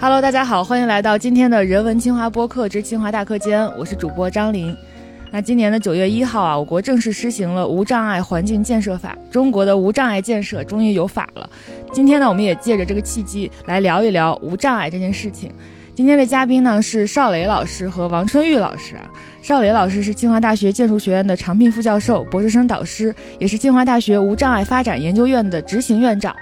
Hello，大家好，欢迎来到今天的人文清华播客之清华大课间，我是主播张琳。那今年的九月一号啊，我国正式施行了《无障碍环境建设法》，中国的无障碍建设终于有法了。今天呢，我们也借着这个契机来聊一聊无障碍这件事情。今天的嘉宾呢是邵雷老师和王春玉老师啊。邵雷老师是清华大学建筑学院的常聘副教授、博士生导师，也是清华大学无障碍发展研究院的执行院长。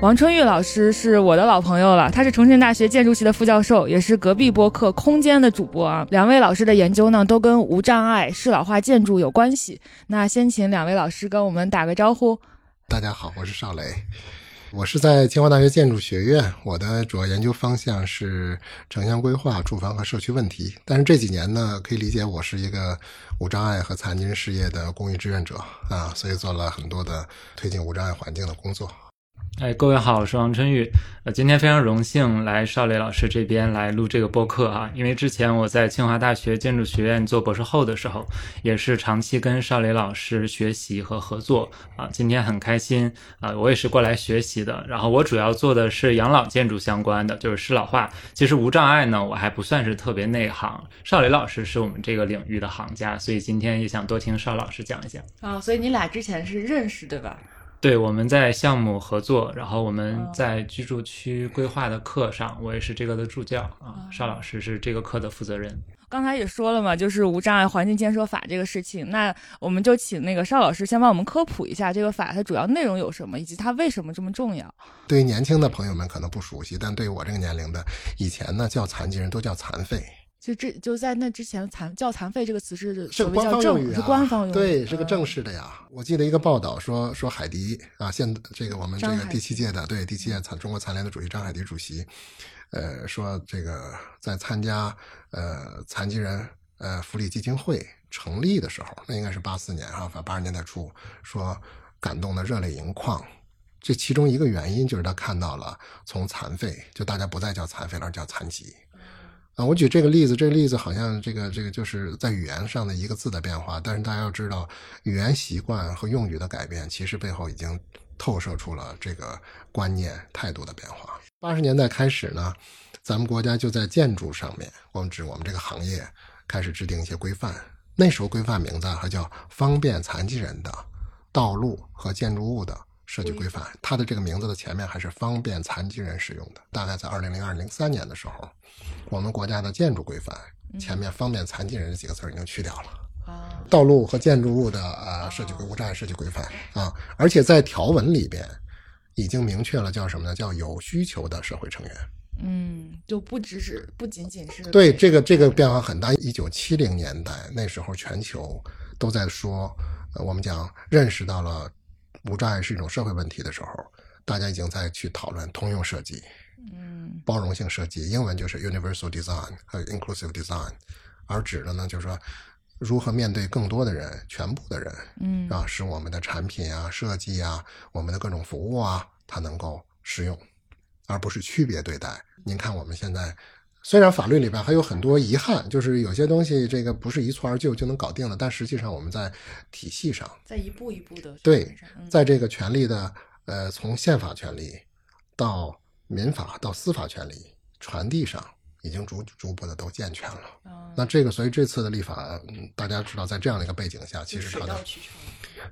王春玉老师是我的老朋友了，他是重庆大学建筑系的副教授，也是隔壁播客空间的主播啊。两位老师的研究呢都跟无障碍、适老化建筑有关系。那先请两位老师跟我们打个招呼。大家好，我是邵雷。我是在清华大学建筑学院，我的主要研究方向是城乡规划、住房和社区问题。但是这几年呢，可以理解我是一个无障碍和残疾人事业的公益志愿者啊，所以做了很多的推进无障碍环境的工作。哎，各位好，我是王春玉。呃，今天非常荣幸来邵磊老师这边来录这个播客啊，因为之前我在清华大学建筑学院做博士后的时候，也是长期跟邵磊老师学习和合作啊。今天很开心啊，我也是过来学习的。然后我主要做的是养老建筑相关的，就是适老化。其实无障碍呢，我还不算是特别内行。邵磊老师是我们这个领域的行家，所以今天也想多听邵老师讲一讲啊。所以你俩之前是认识对吧？对，我们在项目合作，然后我们在居住区规划的课上，我也是这个的助教啊。邵老师是这个课的负责人。刚才也说了嘛，就是无障碍环境建设法这个事情，那我们就请那个邵老师先帮我们科普一下这个法它主要内容有什么，以及它为什么这么重要。对于年轻的朋友们可能不熟悉，但对于我这个年龄的，以前呢叫残疾人都叫残废。就这就在那之前，残叫残废这个词是是官方用语，是官方用语，对，是个正式的呀。我记得一个报道说说海迪啊，现这个我们这个第七届的对第七届残中国残联的主席张海迪主席，呃，说这个在参加呃残疾人呃福利基金会成立的时候，那应该是八四年哈，反正八十年代初，说感动的热泪盈眶。这其中一个原因就是他看到了从残废，就大家不再叫残废了，而叫残疾。啊，我举这个例子，这个例子好像这个这个就是在语言上的一个字的变化，但是大家要知道，语言习惯和用语的改变，其实背后已经透射出了这个观念态度的变化。八十年代开始呢，咱们国家就在建筑上面，我们指我们这个行业开始制定一些规范。那时候规范名字还叫《方便残疾人的道路和建筑物的设计规范》，它的这个名字的前面还是方便残疾人使用的。大概在二零零二零三年的时候。我们国家的建筑规范前面“方便残疾人”这几个字已经去掉了啊，道路和建筑物的呃设计规无障碍设计规范啊，而且在条文里边已经明确了叫什么呢？叫有需求的社会成员。嗯，就不只是不仅仅是对这个这个变化很大。一九七零年代那时候，全球都在说，我们讲认识到了无障碍是一种社会问题的时候，大家已经在去讨论通用设计。嗯，包容性设计，英文就是 universal design 和 inclusive design，而指的呢就是说，如何面对更多的人，全部的人，嗯，啊，使我们的产品啊、设计啊、我们的各种服务啊，它能够适用，而不是区别对待。您看我们现在，虽然法律里边还有很多遗憾，就是有些东西这个不是一蹴而就就能搞定的，但实际上我们在体系上，在一步一步的对，在这个权利的呃，从宪法权利到民法到司法权利传递上，已经逐逐步的都健全了。那这个，所以这次的立法，大家知道，在这样的一个背景下，其实它的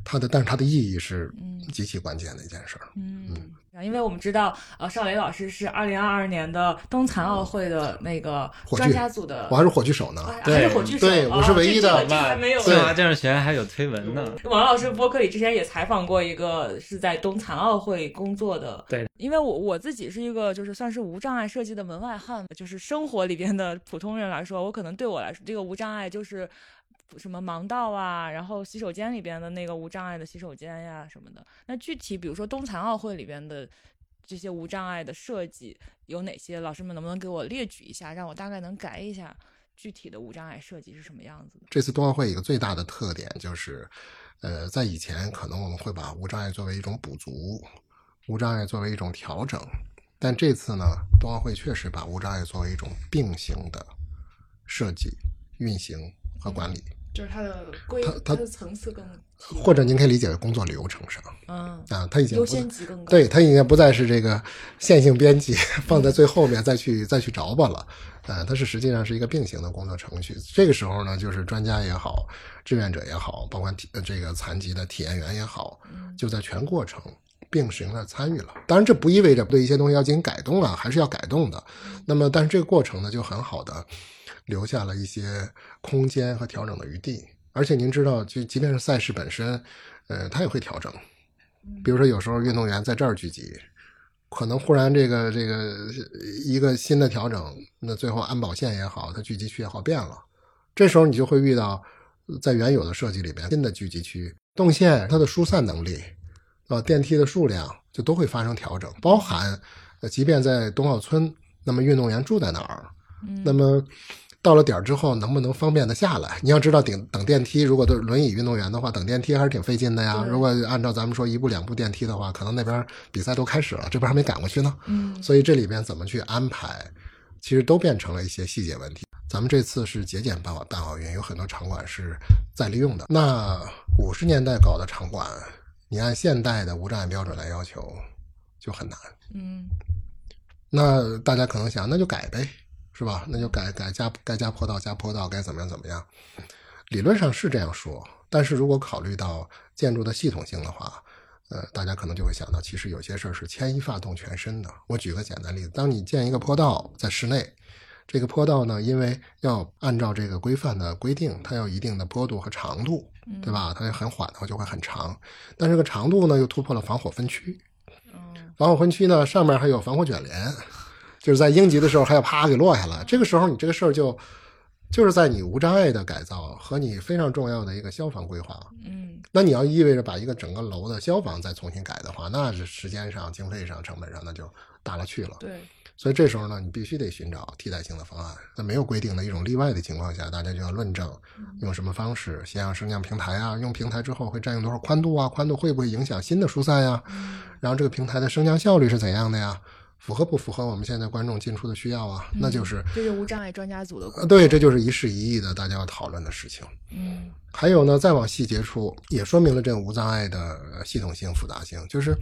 它的，但是它的意义是极其关键的一件事儿。嗯。因为我们知道，呃，邵雷老师是二零二二年的冬残奥会的那个专家组的，我还是火炬手呢，还是火炬手，对，我是唯一的。还没有。清华建筑学院还有推文呢。王老师播客里之前也采访过一个是在冬残奥会工作的，对，因为我我自己是一个就是算是无障碍设计的门外汉，就是生活里边的普通人来说，我可能对我来说，这个无障碍就是。什么盲道啊，然后洗手间里边的那个无障碍的洗手间呀什么的。那具体比如说冬残奥会里边的这些无障碍的设计有哪些？老师们能不能给我列举一下，让我大概能改一下具体的无障碍设计是什么样子？这次冬奥会一个最大的特点就是，呃，在以前可能我们会把无障碍作为一种补足，无障碍作为一种调整，但这次呢，冬奥会确实把无障碍作为一种并行的设计、运行和管理。就是它的规，它它的层次更，或者您可以理解为工作流程上，嗯啊，它已经优不先级更高。对，它已经不再是这个线性编辑放在最后面再去再去着吧了，呃，它是实际上是一个并行的工作程序。这个时候呢，就是专家也好，志愿者也好，包括体呃这个残疾的体验员也好，就在全过程并行的参与了。当然，这不意味着对一些东西要进行改动啊，还是要改动的。那么，但是这个过程呢，就很好的留下了一些空间和调整的余地。而且您知道，就即便是赛事本身，呃，它也会调整。比如说，有时候运动员在这儿聚集，可能忽然这个这个一个新的调整，那最后安保线也好，它聚集区也好变了。这时候你就会遇到，在原有的设计里边，新的聚集区动线它的疏散能力，呃，电梯的数量就都会发生调整，包含，呃，即便在冬奥村，那么运动员住在哪儿，那么。到了点儿之后，能不能方便的下来？你要知道，等等电梯，如果都是轮椅运动员的话，等电梯还是挺费劲的呀。如果按照咱们说一步两步电梯的话，可能那边比赛都开始了，这边还没赶过去呢。嗯，所以这里边怎么去安排，其实都变成了一些细节问题。咱们这次是节俭办办奥运，有很多场馆是再利用的。那五十年代搞的场馆，你按现代的无障碍标准来要求，就很难。嗯，那大家可能想，那就改呗。是吧？那就改改加该加坡道加坡道，该怎么样怎么样？理论上是这样说，但是如果考虑到建筑的系统性的话，呃，大家可能就会想到，其实有些事儿是牵一发动全身的。我举个简单例子，当你建一个坡道在室内，这个坡道呢，因为要按照这个规范的规定，它有一定的坡度和长度，对吧？它很缓的话就会很长，但这个长度呢又突破了防火分区，防火分区呢上面还有防火卷帘。就是在应急的时候还要啪给落下来，这个时候你这个事儿就，就是在你无障碍的改造和你非常重要的一个消防规划，嗯，那你要意味着把一个整个楼的消防再重新改的话，那是时间上、经费上、成本上那就大了去了。对，所以这时候呢，你必须得寻找替代性的方案。在没有规定的一种例外的情况下，大家就要论证用什么方式，先要升降平台啊，用平台之后会占用多少宽度啊，宽度会不会影响新的疏散呀？然后这个平台的升降效率是怎样的呀？符合不符合我们现在观众进出的需要啊？那就是这是无障碍专家组的呃，对，这就是一事一议的大家要讨论的事情。嗯，还有呢，再往细节处也说明了这个无障碍的系统性、复杂性，就是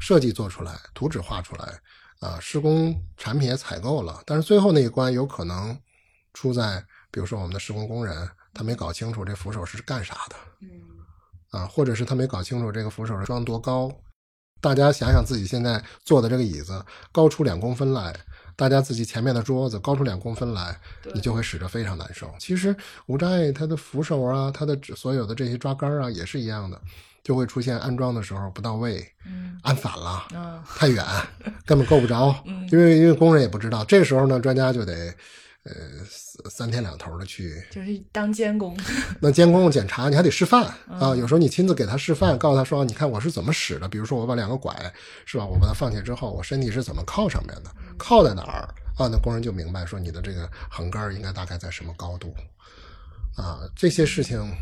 设计做出来，图纸画出来，啊，施工产品也采购了，但是最后那一关有可能出在，比如说我们的施工工人他没搞清楚这扶手是干啥的，嗯，啊，或者是他没搞清楚这个扶手是装多高。大家想想自己现在坐的这个椅子高出两公分来，大家自己前面的桌子高出两公分来，你就会使着非常难受。其实无障碍它的扶手啊，它的所有的这些抓杆啊也是一样的，就会出现安装的时候不到位，嗯，安反了，嗯，太远，根本够不着，因为因为工人也不知道。这时候呢，专家就得。呃，三天两头的去，就是当监工。那监工检查，你还得示范啊。有时候你亲自给他示范，告诉他说：“你看我是怎么使的。比如说我把两个拐，是吧？我把它放下之后，我身体是怎么靠上面的？靠在哪儿啊？那工人就明白说你的这个横杆应该大概在什么高度啊？这些事情，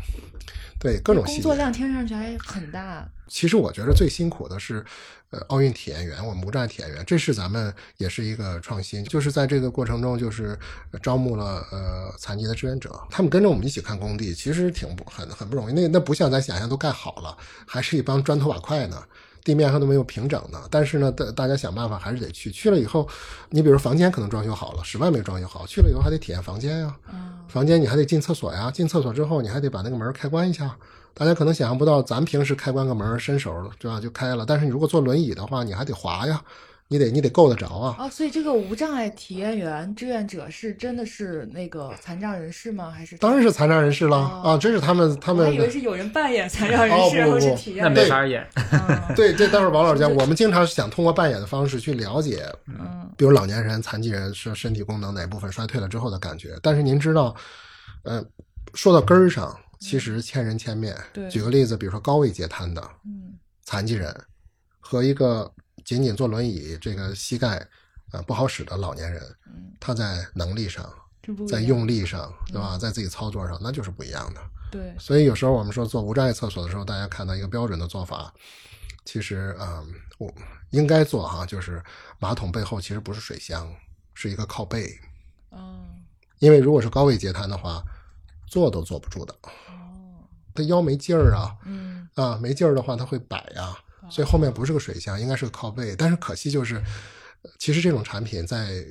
对各种细节，工作量听上去还很大。其实我觉得最辛苦的是，呃，奥运体验员，我们无障碍体验员，这是咱们也是一个创新，就是在这个过程中，就是招募了呃残疾的志愿者，他们跟着我们一起看工地，其实挺不很很不容易。那那不像咱想象都盖好了，还是一帮砖头瓦块呢，地面上都没有平整的。但是呢，大大家想办法还是得去。去了以后，你比如房间可能装修好了，室外没装修好，去了以后还得体验房间呀。房间你还得进厕所呀，进厕所之后你还得把那个门开关一下。大家可能想象不到，咱平时开关个门，伸手对吧就开了。但是你如果坐轮椅的话，你还得滑呀，你得你得够得着啊。哦，所以这个无障碍体验员志愿者是真的是那个残障人士吗？还是当然是残障人士了、啊！这是他们他们。我以为是有人扮演残障人士，哦、不不或是体验。那没法演。对，这待会儿王老师讲，我们经常想通过扮演的方式去了解，嗯，比如老年人、残疾人是身体功能哪部分衰退了之后的感觉。但是您知道，呃，说到根儿上。其实千人千面。举个例子，比如说高位截瘫的，嗯，残疾人和一个仅仅坐轮椅、这个膝盖呃不好使的老年人，嗯，他在能力上，在用力上，对吧？在自己操作上，那就是不一样的。对。所以有时候我们说做无障碍厕所的时候，大家看到一个标准的做法，其实嗯，我应该做哈，就是马桶背后其实不是水箱，是一个靠背。嗯。因为如果是高位截瘫的话。坐都坐不住的，哦，他腰没劲儿啊，嗯，啊，没劲儿的话他会摆呀，所以后面不是个水箱，应该是个靠背。但是可惜就是，呃其实这种产品在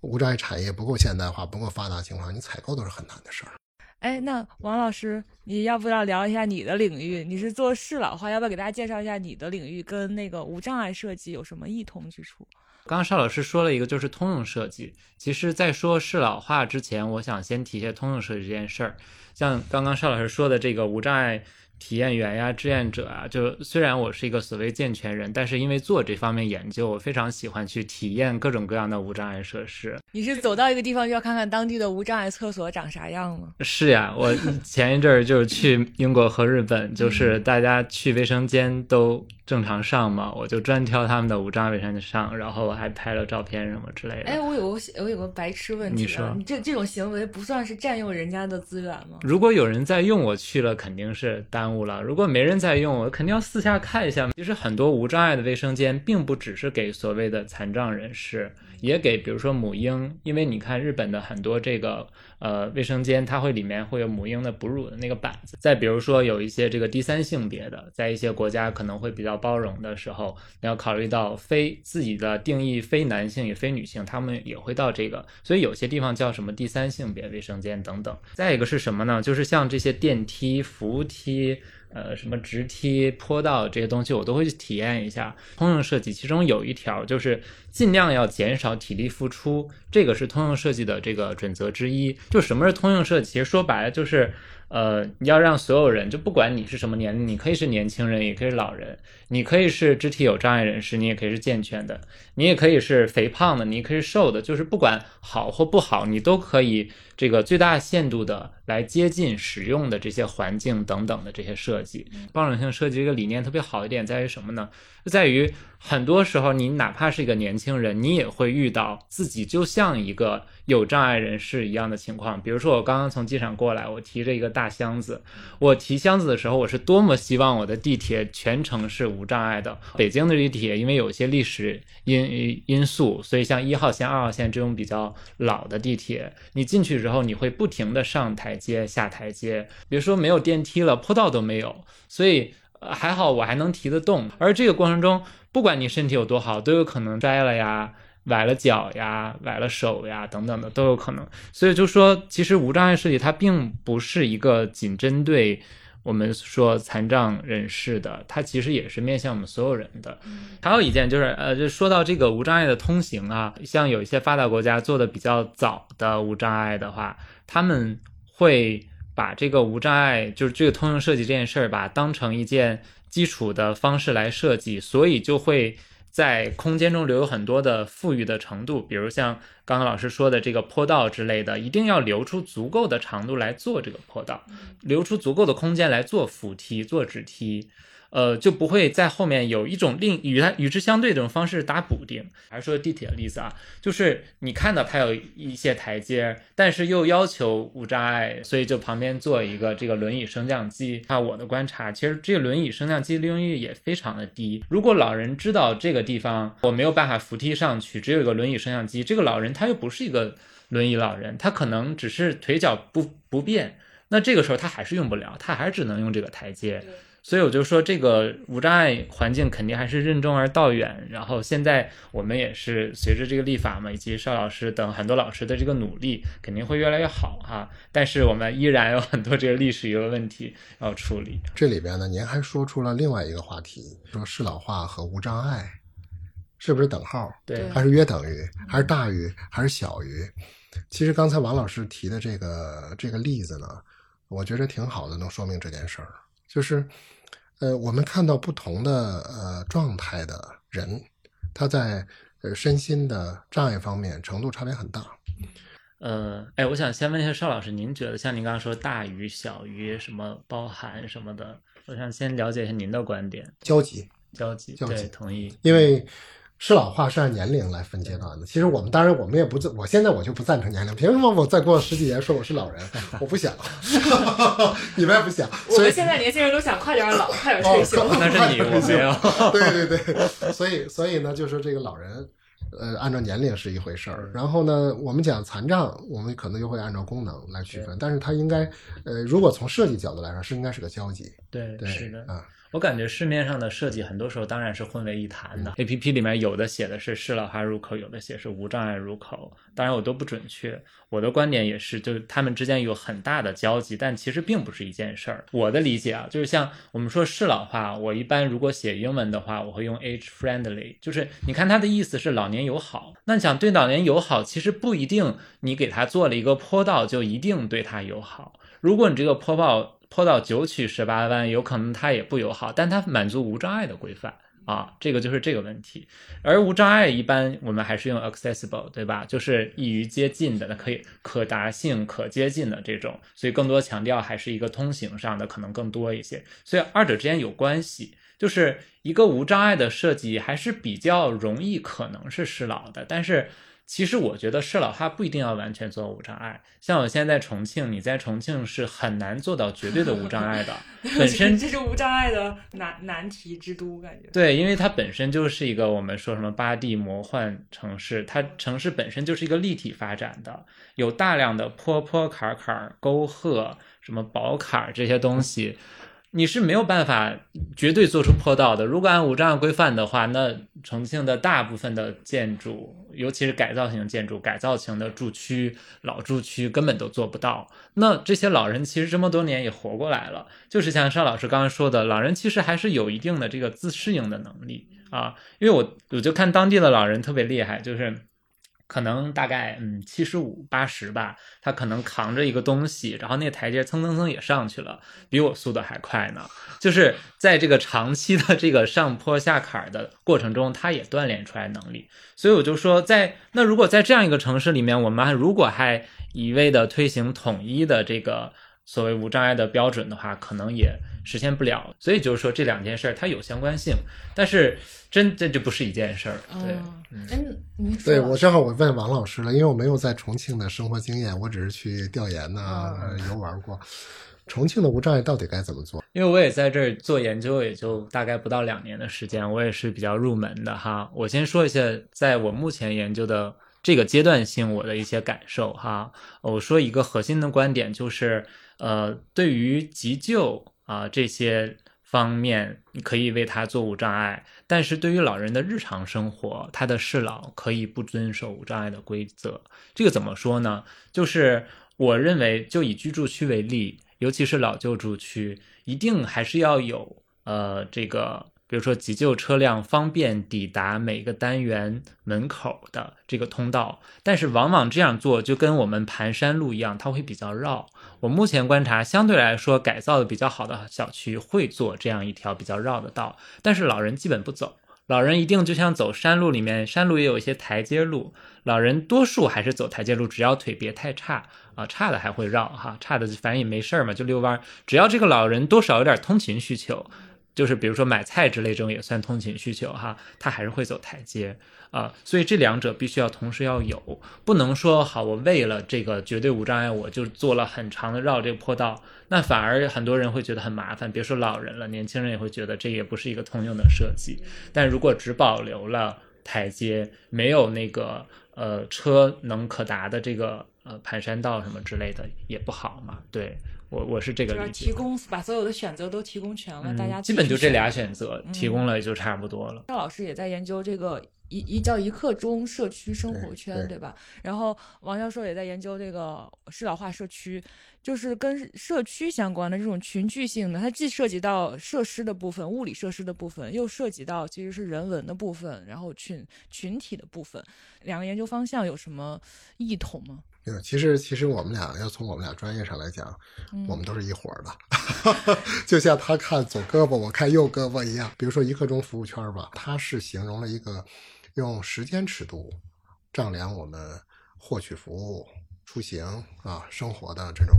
无障碍产业不够现代化、不够发达情况下，你采购都是很难的事儿。哎，那王老师，你要不要聊一下你的领域？你是做适老化，要不要给大家介绍一下你的领域跟那个无障碍设计有什么异同之处？刚刚邵老师说了一个就是通用设计，其实，在说适老化之前，我想先提一下通用设计这件事儿。像刚刚邵老师说的这个无障碍体验员呀、志愿者啊，就虽然我是一个所谓健全人，但是因为做这方面研究，我非常喜欢去体验各种各样的无障碍设施。你是走到一个地方就要看看当地的无障碍厕所长啥样吗？是呀，我前一阵儿就是去英国和日本，就是大家去卫生间都正常上嘛，我就专挑他们的无障碍卫生间上，然后我还拍了照片什么之类的。哎，我有个我有个白痴问题、啊，你说你这这种行为不算是占用人家的资源吗？如果有人在用，我去了肯定是耽误了；如果没人在用，我肯定要私下看一下。其实很多无障碍的卫生间，并不只是给所谓的残障人士，也给比如说母婴，因为你看日本的很多这个呃卫生间，它会里面会有母婴的哺乳的那个板子。再比如说有一些这个第三性别的，在一些国家可能会比较包容的时候，你要考虑到非自己的定义非男性也非女性，他们也会到这个，所以有些地方叫什么第三性别卫生间等等。再一个是什么呢？就是像这些电梯、扶梯。呃，什么直梯、坡道这些东西，我都会去体验一下。通用设计其中有一条就是尽量要减少体力付出，这个是通用设计的这个准则之一。就什么是通用设计？其实说白了就是，呃，你要让所有人，就不管你是什么年龄，你可以是年轻人，也可以是老人，你可以是肢体有障碍人士，你也可以是健全的，你也可以是肥胖的，你可以是瘦的，就是不管好或不好，你都可以这个最大限度的来接近使用的这些环境等等的这些设计。包容性设计这个理念特别好一点在于什么呢？在于很多时候你哪怕是一个年轻人，你也会遇到自己就像一个有障碍人士一样的情况。比如说我刚刚从机场过来，我提着一个大箱子，我提箱子的时候，我是多么希望我的地铁全程是无障碍的。北京的地铁因为有些历史因因素，所以像一号线、二号线这种比较老的地铁，你进去然后你会不停的上台阶、下台阶，别说没有电梯了，坡道都没有，所以。还好我还能提得动，而这个过程中，不管你身体有多好，都有可能摔了呀、崴了脚呀、崴了手呀等等的都有可能。所以就说，其实无障碍设计它并不是一个仅针对我们说残障人士的，它其实也是面向我们所有人的。还有一件就是，呃，就说到这个无障碍的通行啊，像有一些发达国家做的比较早的无障碍的话，他们会。把这个无障碍，就是这个通用设计这件事儿吧，当成一件基础的方式来设计，所以就会在空间中留有很多的富裕的程度，比如像刚刚老师说的这个坡道之类的，一定要留出足够的长度来做这个坡道，留出足够的空间来做扶梯、做直梯。呃，就不会在后面有一种另与它与之相对的这种方式打补丁。还是说地铁的例子啊，就是你看到它有一些台阶，但是又要求无障碍，所以就旁边做一个这个轮椅升降机。按我的观察，其实这个轮椅升降机利用率也非常的低。如果老人知道这个地方我没有办法扶梯上去，只有一个轮椅升降机，这个老人他又不是一个轮椅老人，他可能只是腿脚不不便，那这个时候他还是用不了，他还只能用这个台阶。所以我就说，这个无障碍环境肯定还是任重而道远。然后现在我们也是随着这个立法嘛，以及邵老师等很多老师的这个努力，肯定会越来越好哈。但是我们依然有很多这个历史遗留问题要处理。这里边呢，您还说出了另外一个话题，说适老化和无障碍是不是等号？对，还是约等于？还是大于？还是小于？其实刚才王老师提的这个这个例子呢，我觉得挺好的，能说明这件事儿，就是。呃，我们看到不同的呃状态的人，他在呃身心的障碍方面程度差别很大。呃，哎，我想先问一下邵老师，您觉得像您刚刚说大于、小于什么包含什么的，我想先了解一下您的观点。交集，交集，交集对，同意。因为适老化是按年龄来分阶段的。其实我们当然我们也不，我现在我就不赞成年龄，凭什么我再过十几年说我是老人？我不想，你们也不想。我们现在年轻人都想快点老，快点退休。那是你，我没有。对对对，所以所以呢，就是这个老人，呃，按照年龄是一回事儿。然后呢，我们讲残障，我们可能就会按照功能来区分。但是它应该，呃，如果从设计角度来说，是应该是个交集。对，对，是的啊。我感觉市面上的设计很多时候当然是混为一谈的。A P P 里面有的写的是适老化入口，有的写是无障碍入口，当然我都不准确。我的观点也是，就是他们之间有很大的交集，但其实并不是一件事儿。我的理解啊，就是像我们说适老化，我一般如果写英文的话，我会用 age friendly，就是你看它的意思是老年友好。那你想对老年友好，其实不一定你给他做了一个坡道就一定对他友好。如果你这个坡道，坡道九曲十八弯，有可能它也不友好，但它满足无障碍的规范啊，这个就是这个问题。而无障碍一般我们还是用 accessible，对吧？就是易于接近的，那可以可达性、可接近的这种，所以更多强调还是一个通行上的可能更多一些。所以二者之间有关系，就是一个无障碍的设计还是比较容易可能是适老的，但是。其实我觉得适老化不一定要完全做无障碍，像我现在在重庆，你在重庆是很难做到绝对的无障碍的。本身 这是无障碍的难难题之都，感觉。对，因为它本身就是一个我们说什么八 D 魔幻城市，它城市本身就是一个立体发展的，有大量的坡坡坎坎、沟壑、什么宝坎这些东西。你是没有办法绝对做出坡道的。如果按无障碍规范的话，那重庆的大部分的建筑，尤其是改造型建筑、改造型的住区、老住区，根本都做不到。那这些老人其实这么多年也活过来了，就是像邵老师刚刚说的，老人其实还是有一定的这个自适应的能力啊。因为我我就看当地的老人特别厉害，就是。可能大概嗯七十五八十吧，他可能扛着一个东西，然后那台阶蹭蹭蹭也上去了，比我速度还快呢。就是在这个长期的这个上坡下坎的过程中，他也锻炼出来能力。所以我就说，在那如果在这样一个城市里面，我们如果还一味的推行统一的这个所谓无障碍的标准的话，可能也。实现不了，所以就是说这两件事儿它有相关性，但是真这就不是一件事儿。对，嗯，对我正好我问王老师了，因为我没有在重庆的生活经验，我只是去调研呐、游玩过。重庆的无障碍到底该怎么做？因为我也在这儿做研究，也就大概不到两年的时间，我也是比较入门的哈。我先说一下，在我目前研究的这个阶段性，我的一些感受哈。我说一个核心的观点就是，呃，对于急救。啊，这些方面你可以为他做无障碍，但是对于老人的日常生活，他的适老可以不遵守无障碍的规则。这个怎么说呢？就是我认为，就以居住区为例，尤其是老旧住区，一定还是要有呃这个。比如说急救车辆方便抵达每个单元门口的这个通道，但是往往这样做就跟我们盘山路一样，它会比较绕。我目前观察，相对来说改造的比较好的小区会做这样一条比较绕的道，但是老人基本不走。老人一定就像走山路里面，山路也有一些台阶路，老人多数还是走台阶路，只要腿别太差啊，差的还会绕哈，差的反正也没事儿嘛，就遛弯。只要这个老人多少有点通勤需求。就是比如说买菜之类这种也算通勤需求哈，他还是会走台阶啊，所以这两者必须要同时要有，不能说好我为了这个绝对无障碍我就做了很长的绕这个坡道，那反而很多人会觉得很麻烦，别说老人了，年轻人也会觉得这也不是一个通用的设计。但如果只保留了台阶，没有那个呃车能可达的这个呃盘山道什么之类的也不好嘛，对。我我是这个理解，提供把所有的选择都提供全了，大家基本就这俩选择提供了就差不多了。赵老师也在研究这个一一叫一刻钟社区生活圈，对吧？然后王教授也在研究这个适老化社区，就是跟社区相关的这种群聚性的，它既涉及到设施的部分、物理设施的部分，又涉及到其实是人文的部分，然后群群体的部分，两个研究方向有什么异同吗？其实，其实我们俩要从我们俩专业上来讲，我们都是一伙的，就像他看左胳膊，我看右胳膊一样。比如说一刻钟服务圈吧，它是形容了一个用时间尺度丈量我们获取服务、出行啊生活的这种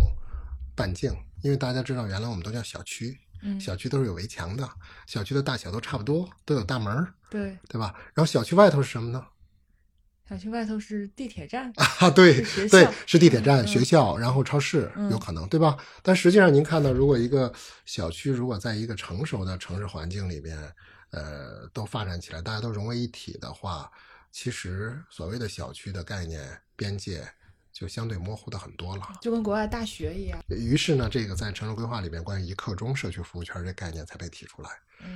半径。因为大家知道，原来我们都叫小区，嗯小区都是有围墙的，小区的大小都差不多，都有大门对对吧？然后小区外头是什么呢？小区外头是地铁站啊，对对，是地铁站、学校，然后超市，有可能，对吧？但实际上，您看到，如果一个小区如果在一个成熟的城市环境里边，呃，都发展起来，大家都融为一体的话，其实所谓的小区的概念边界就相对模糊的很多了，就跟国外大学一样。于是呢，这个在城市规划里面关于一刻钟社区服务圈这概念才被提出来。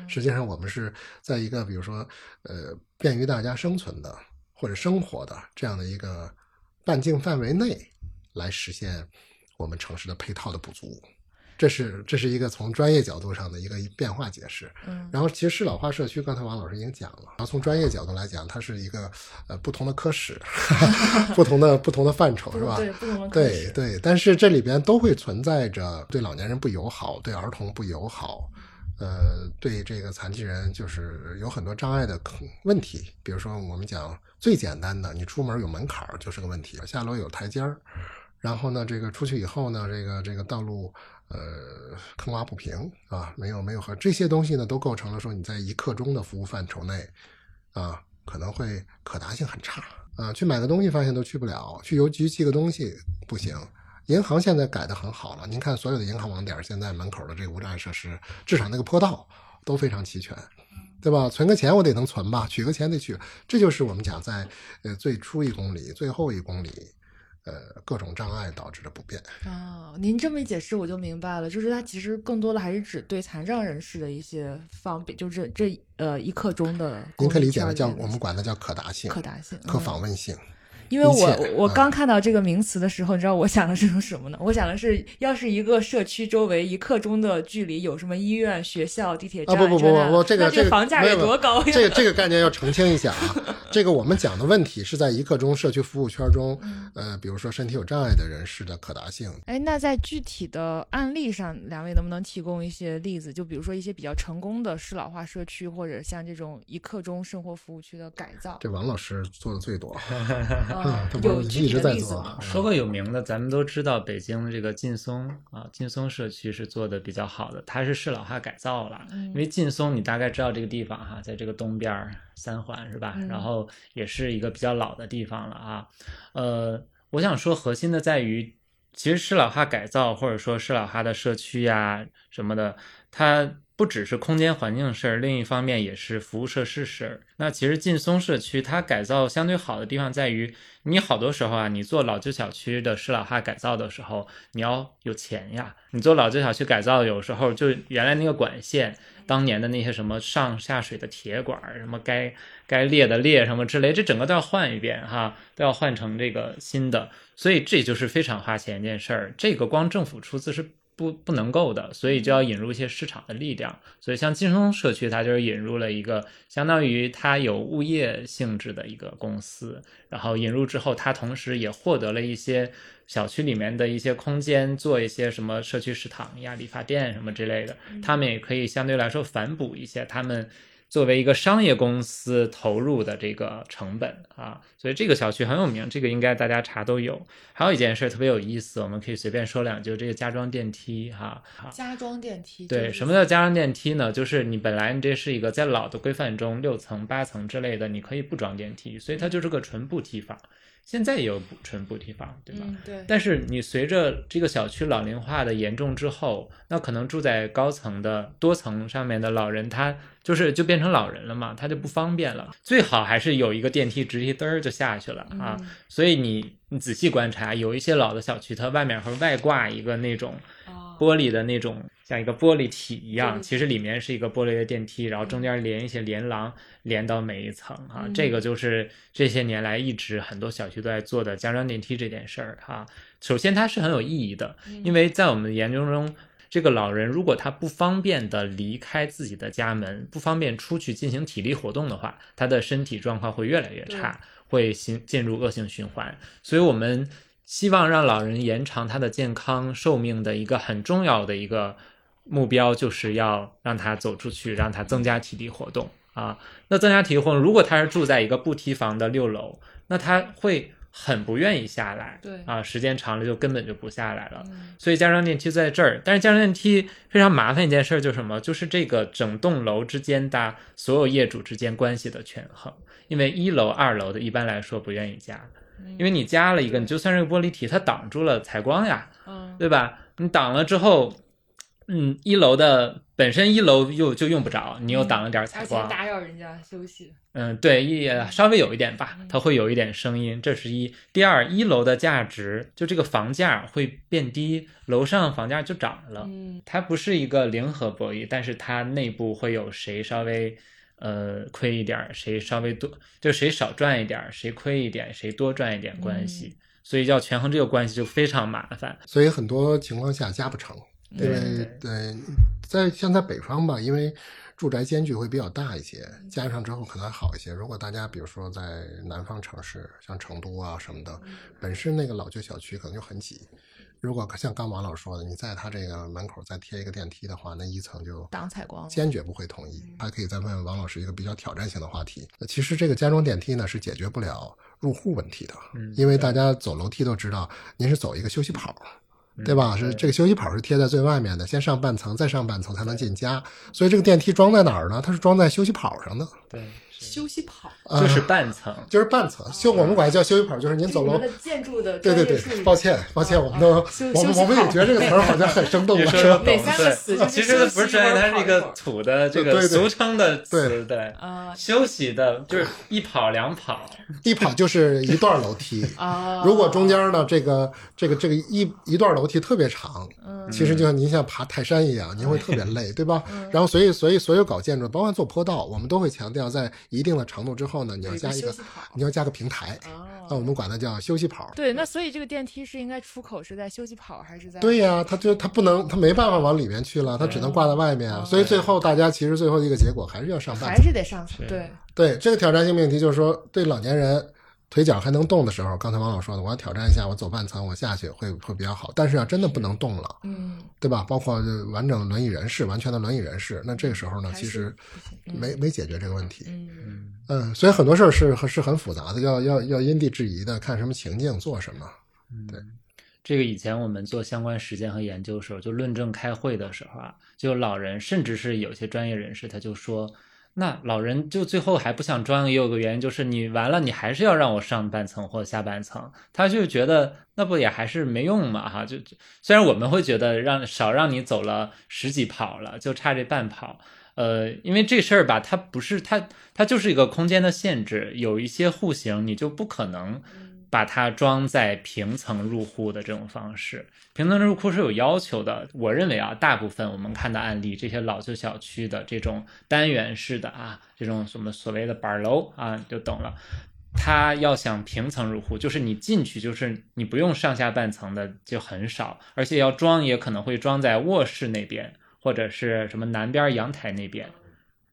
实际上，我们是在一个比如说呃便于大家生存的或者生活的这样的一个半径范围内来实现我们城市的配套的补足。这是这是一个从专业角度上的一个变化解释，嗯，然后其实适老化社区，刚才王老师已经讲了，然后从专业角度来讲，它是一个呃不同的科室，不同的不同的范畴，是吧？对，不同的科对对，但是这里边都会存在着对老年人不友好，对儿童不友好，呃，对这个残疾人就是有很多障碍的问题，比如说我们讲最简单的，你出门有门槛儿就是个问题，下楼有台阶儿，然后呢，这个出去以后呢，这个这个道路。呃，坑洼不平啊，没有没有和这些东西呢，都构成了说你在一刻钟的服务范畴内，啊，可能会可达性很差啊。去买个东西发现都去不了，去邮局寄个东西不行。银行现在改的很好了，您看所有的银行网点现在门口的这个无障碍设施，至少那个坡道都非常齐全，对吧？存个钱我得能存吧，取个钱得取，这就是我们讲在呃最初一公里、最后一公里。呃，各种障碍导致的不便啊，您这么一解释，我就明白了，就是它其实更多的还是指对残障人士的一些方便，就是这呃一刻钟的。您可以理解为叫我们管它叫可达性、可达性、可访问性。因为我我刚看到这个名词的时候，你知道我想的是什么呢？我想的是，要是一个社区周围一刻钟的距离有什么医院、学校、地铁站，啊不不不不，这个这个房价有多高？这个这个概念要澄清一下啊。这个我们讲的问题是在一刻钟社区服务圈中，呃，比如说身体有障碍的人士的可达性。哎，那在具体的案例上，两位能不能提供一些例子？就比如说一些比较成功的适老化社区，或者像这种一刻钟生活服务区的改造？这王老师做的最多，有。一直在做。说个有名的，咱们都知道，北京的这个劲松啊，劲松社区是做的比较好的，它是适老化改造了。因为劲松，你大概知道这个地方哈，在这个东边三环是吧？然后也是一个比较老的地方了啊。呃，我想说，核心的在于，其实适老化改造或者说适老化的社区呀什么的，它。不只是空间环境事儿，另一方面也是服务设施事儿。那其实劲松社区它改造相对好的地方在于，你好多时候啊，你做老旧小区的适老化改造的时候，你要有钱呀。你做老旧小区改造，有时候就原来那个管线，当年的那些什么上下水的铁管，什么该该裂的裂什么之类，这整个都要换一遍哈，都要换成这个新的。所以这就是非常花钱一件事儿。这个光政府出资是。不不能够的，所以就要引入一些市场的力量。所以像金松社区，它就是引入了一个相当于它有物业性质的一个公司。然后引入之后，它同时也获得了一些小区里面的一些空间，做一些什么社区食堂呀、理发店什么之类的。他们也可以相对来说反哺一些他们。作为一个商业公司投入的这个成本啊，所以这个小区很有名，这个应该大家查都有。还有一件事特别有意思，我们可以随便说两句，这个加装电梯哈。加装电梯。对，什么叫加装电梯呢？就是你本来你这是一个在老的规范中六层八层之类的，你可以不装电梯，所以它就是个纯步梯房。现在也有纯步梯房，对吧？嗯，对。但是你随着这个小区老龄化的严重之后，那可能住在高层的多层上面的老人，他就是就变成老人了嘛，他就不方便了。最好还是有一个电梯直接嘚儿就下去了啊。所以你你仔细观察，有一些老的小区，它外面会外挂一个那种玻璃的那种。像一个玻璃体一样，其实里面是一个玻璃的电梯，然后中间连一些连廊，连到每一层啊。这个就是这些年来一直很多小区都在做的加装电梯这件事儿哈。首先它是很有意义的，因为在我们的研究中，这个老人如果他不方便的离开自己的家门，不方便出去进行体力活动的话，他的身体状况会越来越差，会进进入恶性循环。所以我们希望让老人延长他的健康寿命的一个很重要的一个。目标就是要让他走出去，让他增加体力活动啊。那增加体力活动，如果他是住在一个不梯房的六楼，那他会很不愿意下来。对啊，时间长了就根本就不下来了。所以加装电梯在这儿，但是加装电梯非常麻烦一件事就是什么？就是这个整栋楼之间的所有业主之间关系的权衡。因为一楼、二楼的一般来说不愿意加，因为你加了一个，你就算是个玻璃体，它挡住了采光呀，对吧？你挡了之后。嗯，一楼的。本身一楼又就用不着，你又挡了点采光，打扰人家休息。嗯，对，也稍微有一点吧，它会有一点声音，这是一。第二，一楼的价值就这个房价会变低，楼上房价就涨了。嗯，它不是一个零和博弈，但是它内部会有谁稍微呃亏一点，谁稍微多，就谁少赚一点，谁亏一点，谁多赚一点关系。所以要权衡这个关系就非常麻烦。所以很多情况下加不成，因为对，在像在北方吧，因为。住宅间距会比较大一些，加上之后可能还好一些。如果大家比如说在南方城市，像成都啊什么的，本身那个老旧小区可能就很挤。如果像刚王老说的，你在他这个门口再贴一个电梯的话，那一层就挡采光，坚决不会同意。还可以再问问王老师一个比较挑战性的话题。其实这个加装电梯呢是解决不了入户问题的，因为大家走楼梯都知道，您是走一个休息跑。对吧？是这个休息跑是贴在最外面的，先上半层，再上半层才能进家。所以这个电梯装在哪儿呢？它是装在休息跑上的。对。休息跑。就是半层，就是半层。休我们管叫休息跑，就是您走楼。建筑的对对对，抱歉抱歉，我们都我们我们也觉得这个词儿好像很生动。你说的哪三个词？其实不是专业，它是一个土的这个俗称的词。对。啊，休息的就是一跑两跑，一跑就是一段楼梯。啊。如果中间呢，这个这个这个一一段楼梯特别长，其实就像您像爬泰山一样，您会特别累，对吧？然后所以所以所有搞建筑，包括做坡道，我们都会强调在一定的长度之后呢，你要加一个，你要加个平台，那我们管它叫休息跑。对，那所以这个电梯是应该出口是在休息跑还是在？对呀，它就它不能，它没办法往里面去了，它只能挂在外面。所以最后大家其实最后一个结果还是要上半，还是得上去。对对，这个挑战性命题就是说，对老年人。腿脚还能动的时候，刚才王老说的，我要挑战一下，我走半层，我下去会会比较好。但是要真的不能动了，嗯，对吧？包括完整的轮椅人士，完全的轮椅人士，那这个时候呢，其实没没解决这个问题。嗯嗯，所以很多事儿是是很复杂的，要要要因地制宜的，看什么情境做什么。对，这个以前我们做相关实践和研究的时候，就论证开会的时候啊，就老人，甚至是有些专业人士，他就说。那老人就最后还不想装，也有个原因，就是你完了，你还是要让我上半层或下半层，他就觉得那不也还是没用嘛，哈，就虽然我们会觉得让少让你走了十几跑了，就差这半跑，呃，因为这事儿吧，它不是它它就是一个空间的限制，有一些户型你就不可能。把它装在平层入户的这种方式，平层入户是有要求的。我认为啊，大部分我们看到案例，这些老旧小区的这种单元式的啊，这种什么所谓的板楼啊，就懂了。它要想平层入户，就是你进去就是你不用上下半层的就很少，而且要装也可能会装在卧室那边或者是什么南边阳台那边，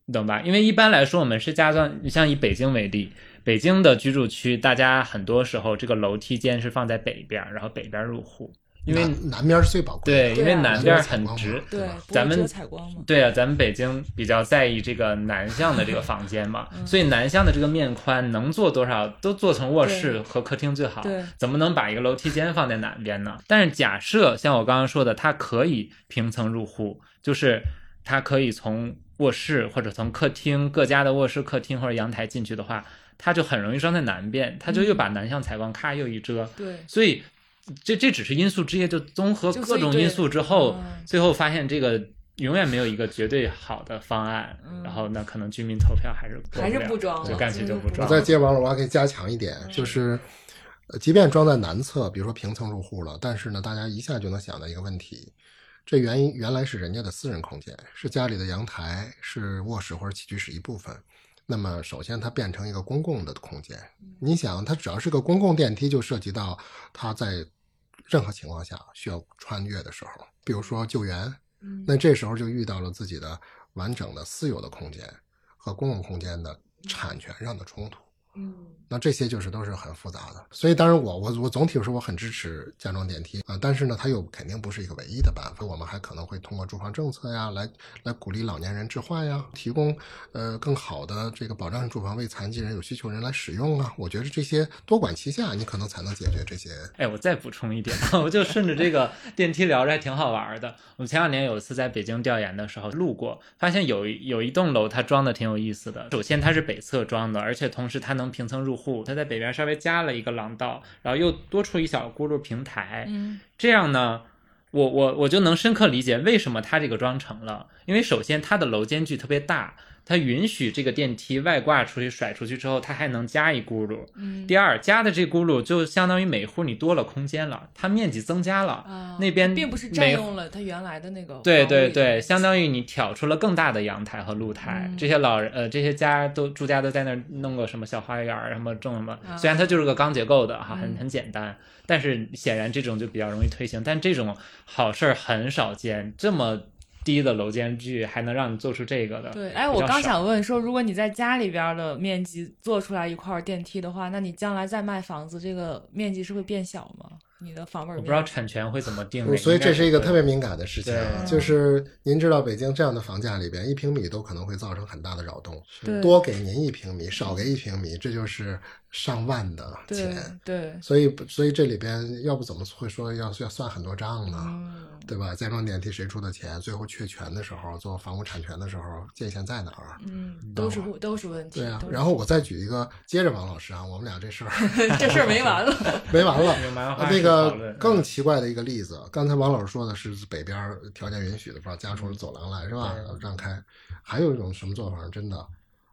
你懂吧？因为一般来说我们是加装，你像以北京为例。北京的居住区，大家很多时候这个楼梯间是放在北边，然后北边入户，因为南边是最宝贵的。对，因为南边很直。对，咱们采光嘛。对啊，咱们北京比较在意这个南向的这个房间嘛，所以南向的这个面宽能做多少都做成卧室和客厅最好。对，怎么能把一个楼梯间放在南边呢？但是假设像我刚刚说的，它可以平层入户，就是它可以从卧室或者从客厅各家的卧室、客厅或者阳台进去的话。它就很容易装在南边，它就又把南向采光咔又一遮，对，所以这这只是因素之一，就综合各种因素之后，最后发现这个永远没有一个绝对好的方案，然后那可能居民投票还是还是不装，就干脆就不装。我再接王老，我还可以加强一点，就是即便装在南侧，比如说平层入户了，但是呢，大家一下就能想到一个问题，这原因原来是人家的私人空间，是家里的阳台，是卧室或者起居室一部分。那么，首先它变成一个公共的空间。你想，它只要是个公共电梯，就涉及到它在任何情况下需要穿越的时候，比如说救援，那这时候就遇到了自己的完整的私有的空间和公共空间的产权上的冲突。嗯，那这些就是都是很复杂的，所以当然我我我总体说我很支持加装电梯啊，但是呢，它又肯定不是一个唯一的办法，我们还可能会通过住房政策呀，来来鼓励老年人置换呀，提供呃更好的这个保障性住房为残疾人有需求人来使用啊，我觉得这些多管齐下，你可能才能解决这些。哎，我再补充一点，我就顺着这个 电梯聊着还挺好玩的。我们前两年有一次在北京调研的时候路过，发现有有一栋楼它装的挺有意思的，首先它是北侧装的，而且同时它能平层入户，它在北边稍微加了一个廊道，然后又多出一小轱辘平台。嗯，这样呢，我我我就能深刻理解为什么它这个装成了，因为首先它的楼间距特别大，它允许这个电梯外挂出去甩出去之后，它还能加一轱辘。嗯，第二，加的这轱辘就相当于每户你多了空间了，它面积增加了，啊那边并不是占用了它原来的那个对对对，相当于你挑出了更大的阳台和露台。嗯这些老人呃，这些家都住家都在那儿弄个什么小花园儿，什么种什么啊，虽然它就是个钢结构的哈，很嗯很简单，但是显然这种就比较容易推行。但这种好事儿很少见，这么低的楼间距还能让你做出这个的。对，哎，我刚想问说，如果你在家里边儿的面积做出来一块儿电梯的话，那你将来再卖房子，这个面积是会变小吗？你的房本我不知道产权会怎么定，嗯所以这是一个特别敏感的事情啊，就是您知道北京这样的房价里边，一平米都可能会造成很大的扰动，对多给您一平米，少给一平米，这就是上万的钱。对，所以，所以这里边要不怎么会说要要算很多账呢？嗯，对吧？再装电梯谁出的钱？最后确权的时候，做房屋产权的时候，界限在哪儿？嗯，都是都是问题。对啊然后我再举一个，接着王老师啊，我们俩这事儿 这事儿没完了。没完了。那个讨论更奇怪的一个例子，刚才王老师说的是北边条件允许的，不知道加出了走廊来是吧？让开。还有一种什么做法？真的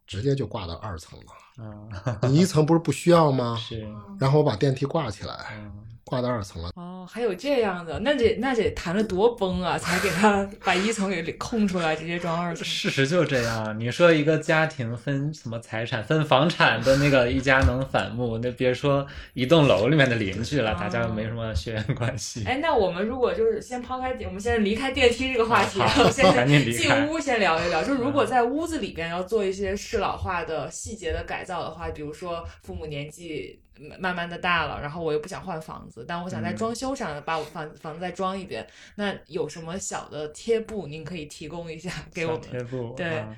直接就挂到二层了。啊，你一层不是不需要吗？是，然后我把电梯挂起来，嗯。挂到二层了。哦，还有这样的，那得那得谈了多崩啊，才给他把一层给空出来，直接装二层。事实就是这样。你说一个家庭分什么财产、分房产的那个一家能反目，那别说一栋楼里面的邻居了，哦大家又没什么血缘关系。哎，那我们如果就是先抛开，我们现在离开电梯这个话题，好我们先 赶紧离进屋先聊一聊。就如果在屋子里边要做一些适老化的细节的改造的话，比如说父母年纪慢慢的大了，然后我又不想换房子，但我想在嗯装修上把我房房子再装一遍，那有什么小的贴布您可以提供一下给我们贴们？布，对啊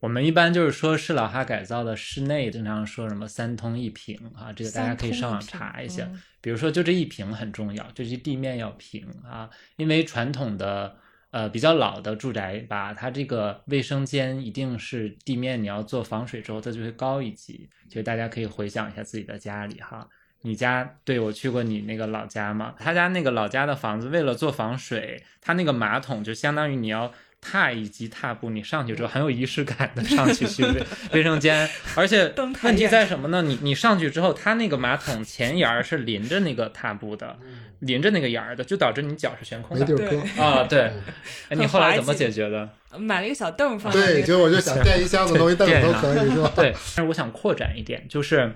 我们一般就是说是老哈改造的室内，经常说什么三通一平啊，这个大家可以上网查一下。嗯比如说，就这一平很重要，就是地面要平啊，因为传统的呃比较老的住宅吧，它这个卫生间一定是地面你要做防水之后，它就会高一级。就大家可以回想一下自己的家里哈，你家对我去过你那个老家吗？他家那个老家的房子，为了做防水，他那个马桶就相当于你要。踏一级踏步，你上去之后很有仪式感的上去去卫 卫生间，而且问题在什么呢？你你上去之后，它那个马桶前沿儿是临着那个踏步的，临着那个沿儿的，就导致你脚是悬空的没地儿搁。啊。对，哎，你后来怎么解决的？买了一个小凳放在那对，个结果我就想垫一箱子东西，凳子都可以是吧？对，但是我想扩展一点，就是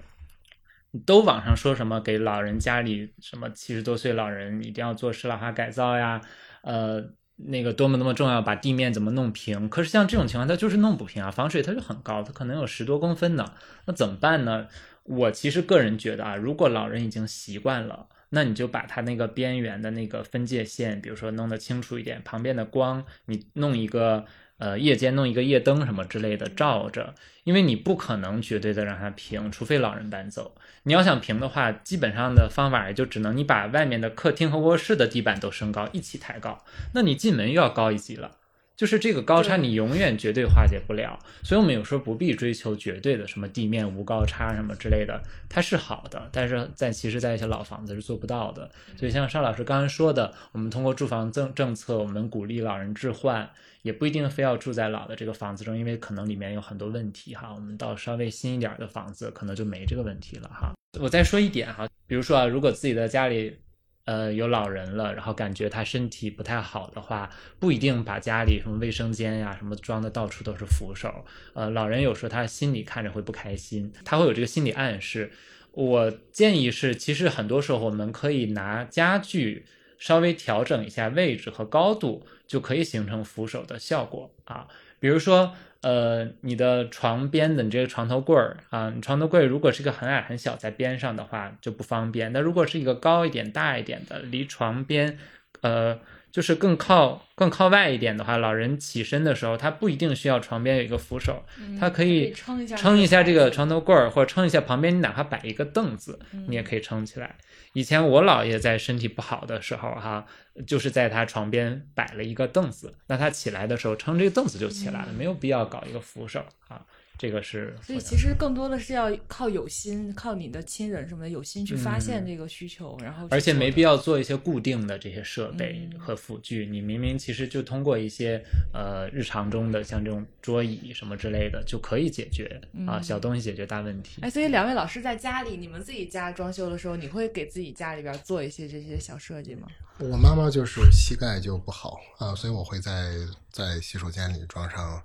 都网上说什么给老人家里什么七十多岁老人一定要做适老化改造呀，呃，那个多么多么重要，把地面怎么弄平。可是像这种情况，它就是弄不平啊，防水它就很高，它可能有十多公分呢，那怎么办呢？我其实个人觉得啊，如果老人已经习惯了。那你就把它那个边缘的那个分界线，比如说弄得清楚一点，旁边的光你弄一个呃夜间弄一个夜灯什么之类的照着，因为你不可能绝对的让它平，除非老人搬走。你要想平的话，基本上的方法也就只能你把外面的客厅和卧室的地板都升高，一起抬高，那你进门又要高一级了。就是这个高差，你永远绝对化解不了，所以我们有时候不必追求绝对的什么地面无高差什么之类的，它是好的，但是在其实，在一些老房子是做不到的。所以像邵老师刚刚说的，我们通过住房政政策，我们鼓励老人置换，也不一定非要住在老的这个房子中，因为可能里面有很多问题哈。我们到稍微新一点的房子，可能就没这个问题了哈。我再说一点哈，比如说啊，如果自己的家里呃有老人了，然后感觉他身体不太好的话，不一定把家里什么卫生间呀什么装的到处都是扶手。呃，老人有时候他心里看着会不开心，他会有这个心理暗示。我建议是，其实很多时候我们可以拿家具稍微调整一下位置和高度，就可以形成扶手的效果啊。比如说，呃，你的床边的你这个床头柜儿啊，你床头柜如果是一个很矮很小在边上的话就不方便。那如果是一个高一点、大一点的，离床边，呃，就是更靠更靠外一点的话，老人起身的时候，他不一定需要床边有一个扶手，嗯他可以撑一下撑一下这个床头，头柜儿，或者撑一下旁边，你哪怕摆一个凳子，你也可以撑起来。以前我姥爷在身体不好的时候，哈，就是在他床边摆了一个凳子，那他起来的时候撑这个凳子就起来了，没有必要搞一个扶手啊。这个是。所以其实更多的是要靠有心，靠你的亲人什么的有心去发现这个需求，然后而且没必要做一些固定的这些设备和辅具，你明明其实就通过一些呃日常中的像这种桌椅什么之类的就可以解决啊，小东西解决大问题。哎，所以两位老师在家里，你们自己家装修的时候，你会给自己家里边做一些这些小设计吗？我妈妈就是膝盖就不好啊，所以我会在在洗手间里装上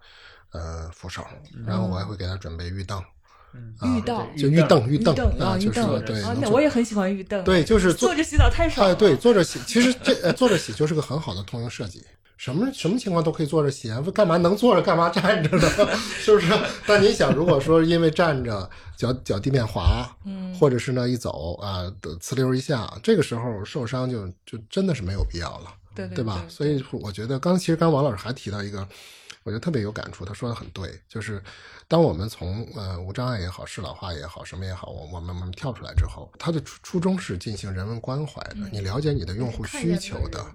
呃扶手，然后我还会给他准备浴凳。浴凳就浴凳，浴凳啊，就是对。那我也很喜欢浴凳。对，就是坐着洗澡太爽。哎，对，坐着洗，其实这呃坐着洗就是个很好的通用设计。什么什么情况都可以坐着洗啊？干嘛能坐着？干嘛站着呢？是不是？但你想，如果说因为站着脚脚地面滑，嗯，或者是呢一走啊呲溜一下，这个时候受伤就就真的是没有必要了，对对吧？所以我觉得刚其实刚王老师还提到一个，我觉得特别有感触，他说的很对，就是当我们从呃无障碍也好，适老化也好，什么也好，我我们我们跳出来之后，他的初初衷是进行人文关怀的，你了解你的用户需求的。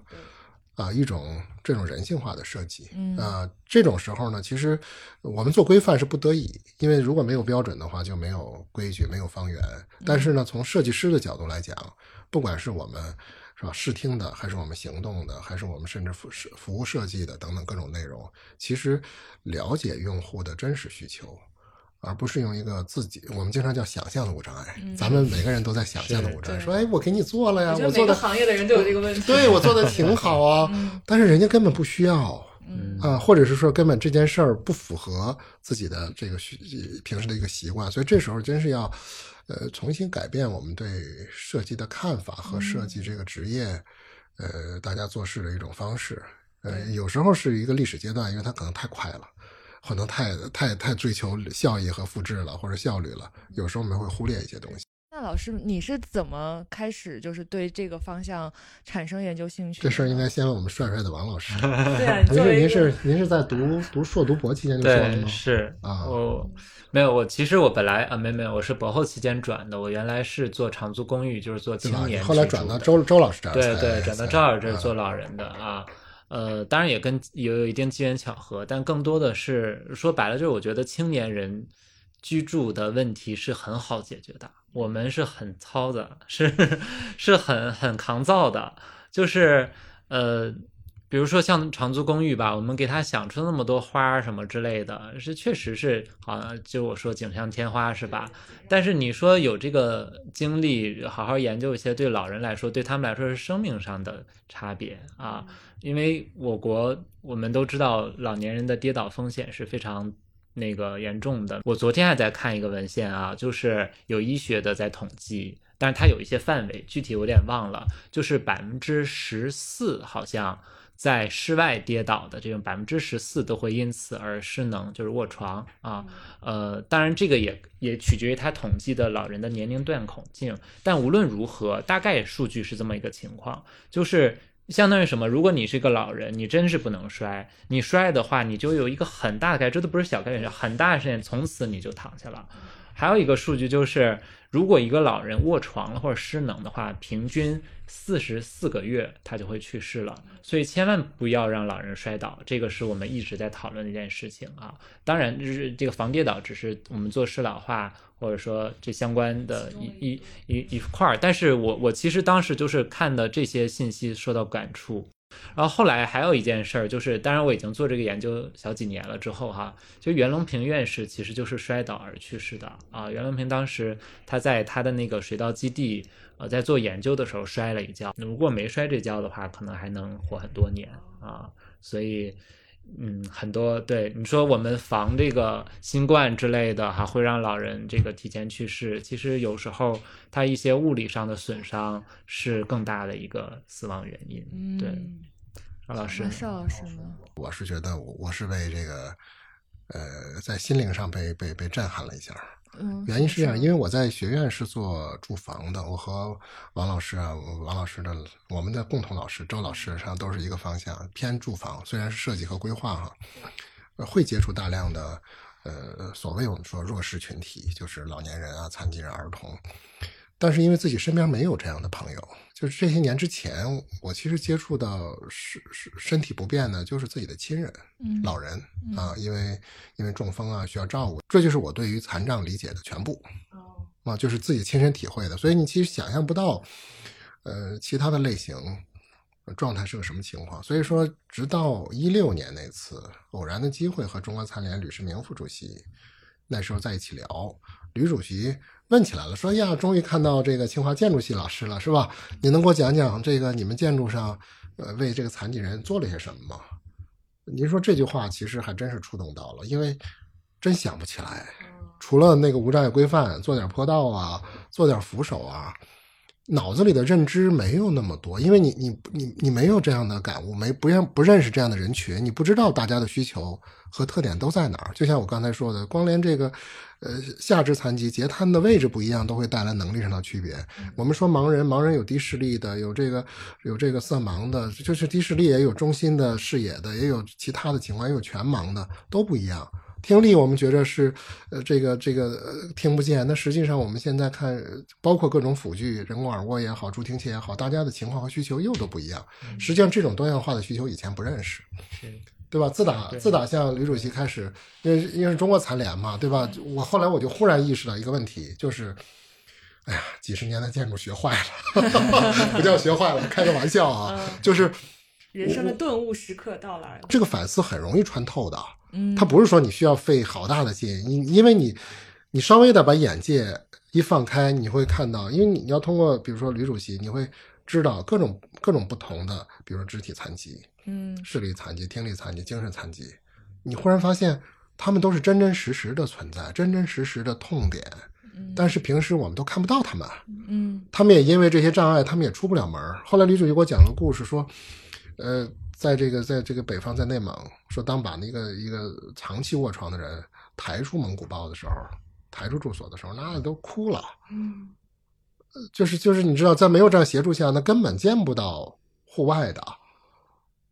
啊，一种这种人性化的设计，啊，这种时候呢，其实我们做规范是不得已，因为如果没有标准的话，就没有规矩，没有方圆。但是呢，从设计师的角度来讲，不管是我们是吧视听的，还是我们行动的，还是我们甚至服服务设计的等等各种内容，其实了解用户的真实需求。而不是用一个自己，我们经常叫想象的无障碍。咱们每个人都在想象的无障碍，说：“哎，我给你做了呀，我做的。”行业的人都有这个问题。对我做的挺好啊，但是人家根本不需要，啊，或者是说根本这件事儿不符合自己的这个平时的一个习惯，所以这时候真是要，呃，重新改变我们对设计的看法和设计这个职业，呃，大家做事的一种方式。呃，有时候是一个历史阶段，因为它可能太快了。可能太太太追求效益和复制了，或者效率了，有时候我们会忽略一些东西。那老师，你是怎么开始就是对这个方向产生研究兴趣？这事儿应该先问我们帅帅的王老师。对啊，您是您是您是在读读硕读博期间就做的吗？是啊，我没有，我其实我本来啊，没没有，我是博后期间转的。我原来是做长租公寓，就是做青年。后来转到周周老师这儿。对对，转到赵老师这儿做老人的啊。呃，当然也跟有有一定机缘巧合，但更多的是说白了，就是我觉得青年人居住的问题是很好解决的。我们是很糙的，是是很很抗造的，就是呃，比如说像长租公寓吧，我们给他想出那么多花什么之类的，是确实是好像就我说锦上添花是吧？但是你说有这个精力好好研究一些，对老人来说，对他们来说是生命上的差别啊。因为我国我们都知道，老年人的跌倒风险是非常那个严重的。我昨天还在看一个文献啊，就是有医学的在统计，但是它有一些范围，具体有点忘了，就是百分之十四，好像在室外跌倒的这种百分之十四都会因此而失能，就是卧床啊。呃，当然这个也也取决于他统计的老人的年龄段口径，但无论如何，大概数据是这么一个情况，就是。相当于什么？如果你是一个老人，你真是不能摔。你摔的话，你就有一个很大的概率，这都不是小概率，很大的事情，从此你就躺下了。还有一个数据就是，如果一个老人卧床了或者失能的话，平均四十四个月他就会去世了。所以千万不要让老人摔倒，这个是我们一直在讨论的一件事情啊。当然，就是这个防跌倒只是我们做适老化。或者说这相关的一一一一块儿，但是我我其实当时就是看的这些信息受到感触，然后后来还有一件事儿，就是当然我已经做这个研究小几年了之后哈，就袁隆平院士其实就是摔倒而去世的啊，袁隆平当时他在他的那个水稻基地呃在做研究的时候摔了一跤，如果没摔这跤的话，可能还能活很多年啊，所以。嗯，很多对你说，我们防这个新冠之类的，哈会让老人这个提前去世。其实有时候他一些物理上的损伤是更大的一个死亡原因。对，邵老师，邵老师呢？我是觉得，我我是被这个，呃，在心灵上被被被震撼了一下。原因是这样，因为我在学院是做住房的，我和王老师啊，王老师的我们的共同老师周老师上都是一个方向，偏住房，虽然是设计和规划哈，会接触大量的呃所谓我们说弱势群体，就是老年人啊、残疾人、儿童，但是因为自己身边没有这样的朋友。就是这些年之前，我其实接触到是是身体不便的，就是自己的亲人，嗯老人啊，因为因为中风啊需要照顾，这就是我对于残障理解的全部哦啊，就是自己亲身体会的，所以你其实想象不到，呃，其他的类型呃状态是个什么情况。所以说，直到一六年那次偶然的机会和中国残联吕世明副主席那时候在一起聊，吕主席问起来了，说哎呀，终于看到这个清华建筑系老师了，是吧？你能给我讲讲这个你们建筑上，呃，为这个残疾人做了些什么吗？您说这句话其实还真是触动到了，因为真想不起来，除了那个无障碍规范，做点坡道啊，做点扶手啊，脑子里的认知没有那么多，因为你你你你没有这样的感悟，没不认不认识这样的人群，你不知道大家的需求和特点都在哪儿。就像我刚才说的，光连这个呃下肢残疾截瘫的位置不一样，都会带来能力上的区别。我们说盲人，盲人有低视力的，有这个有这个色盲的，就是低视力也有中心的视野的，也有其他的情况，也有全盲的，都不一样。听力我们觉着是，呃，这个这个、呃、听不见，那实际上我们现在看，呃包括各种辅具，人工耳蜗也好，助听器也好，大家的情况和需求又都不一样。实际上这种多样化的需求以前不认识，对吧？自打自打像吕主席开始，因为因为是中国残联嘛，对吧？我后来我就忽然意识到一个问题，就是，哎呀，几十年的建筑学坏了，不叫学坏了，开个玩笑啊，就是人生的顿悟时刻到来了。这个反思很容易穿透的。嗯，它不是说你需要费好大的劲，因因为你你稍微的把眼界一放开，你会看到，因为你要通过比如说吕主席，你会知道各种各种不同的，比如说肢体残疾、嗯。视力残疾、听力残疾、精神残疾，你忽然发现他们都是真真实实的存在，真真实实的痛点，但是平时我们都看不到他们。嗯。他们也因为这些障碍，他们也出不了门后来吕主席给我讲个故事，说，呃，在这个在这个北方，在内蒙，说当把那个一个长期卧床的人抬出蒙古包的时候，抬出住所的时候，那都哭了。嗯就是就是你知道，在没有这样协助下，那根本见不到户外的。